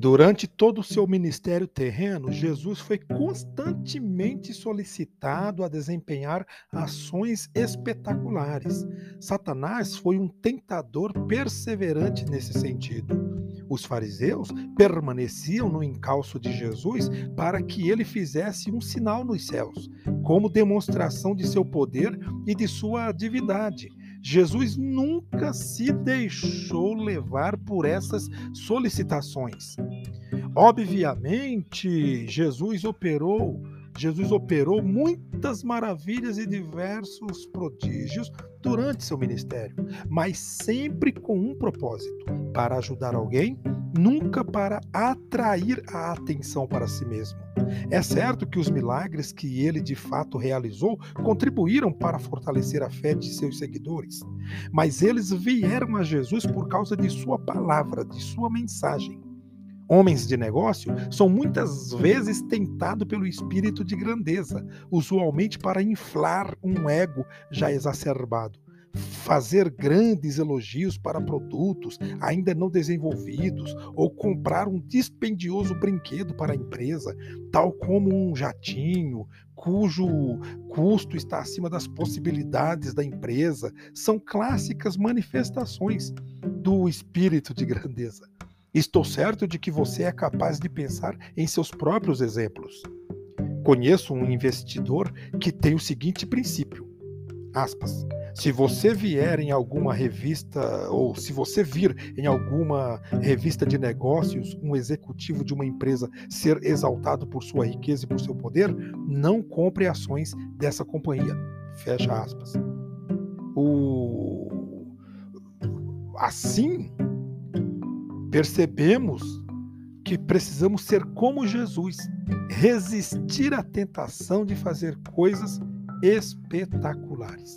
Durante todo o seu ministério terreno, Jesus foi constantemente solicitado a desempenhar ações espetaculares. Satanás foi um tentador perseverante nesse sentido. Os fariseus permaneciam no encalço de Jesus para que ele fizesse um sinal nos céus, como demonstração de seu poder e de sua divindade. Jesus nunca se deixou levar por essas solicitações. Obviamente, Jesus operou, Jesus operou muitas maravilhas e diversos prodígios durante seu ministério, mas sempre com um propósito: para ajudar alguém, nunca para atrair a atenção para si mesmo. É certo que os milagres que ele de fato realizou contribuíram para fortalecer a fé de seus seguidores, mas eles vieram a Jesus por causa de sua palavra, de sua mensagem. Homens de negócio são muitas vezes tentados pelo espírito de grandeza, usualmente para inflar um ego já exacerbado fazer grandes elogios para produtos ainda não desenvolvidos ou comprar um dispendioso brinquedo para a empresa, tal como um jatinho, cujo custo está acima das possibilidades da empresa, são clássicas manifestações do espírito de grandeza. Estou certo de que você é capaz de pensar em seus próprios exemplos. Conheço um investidor que tem o seguinte princípio: aspas, se você vier em alguma revista, ou se você vir em alguma revista de negócios um executivo de uma empresa ser exaltado por sua riqueza e por seu poder, não compre ações dessa companhia. Fecha aspas. O... Assim, percebemos que precisamos ser como Jesus, resistir à tentação de fazer coisas espetaculares.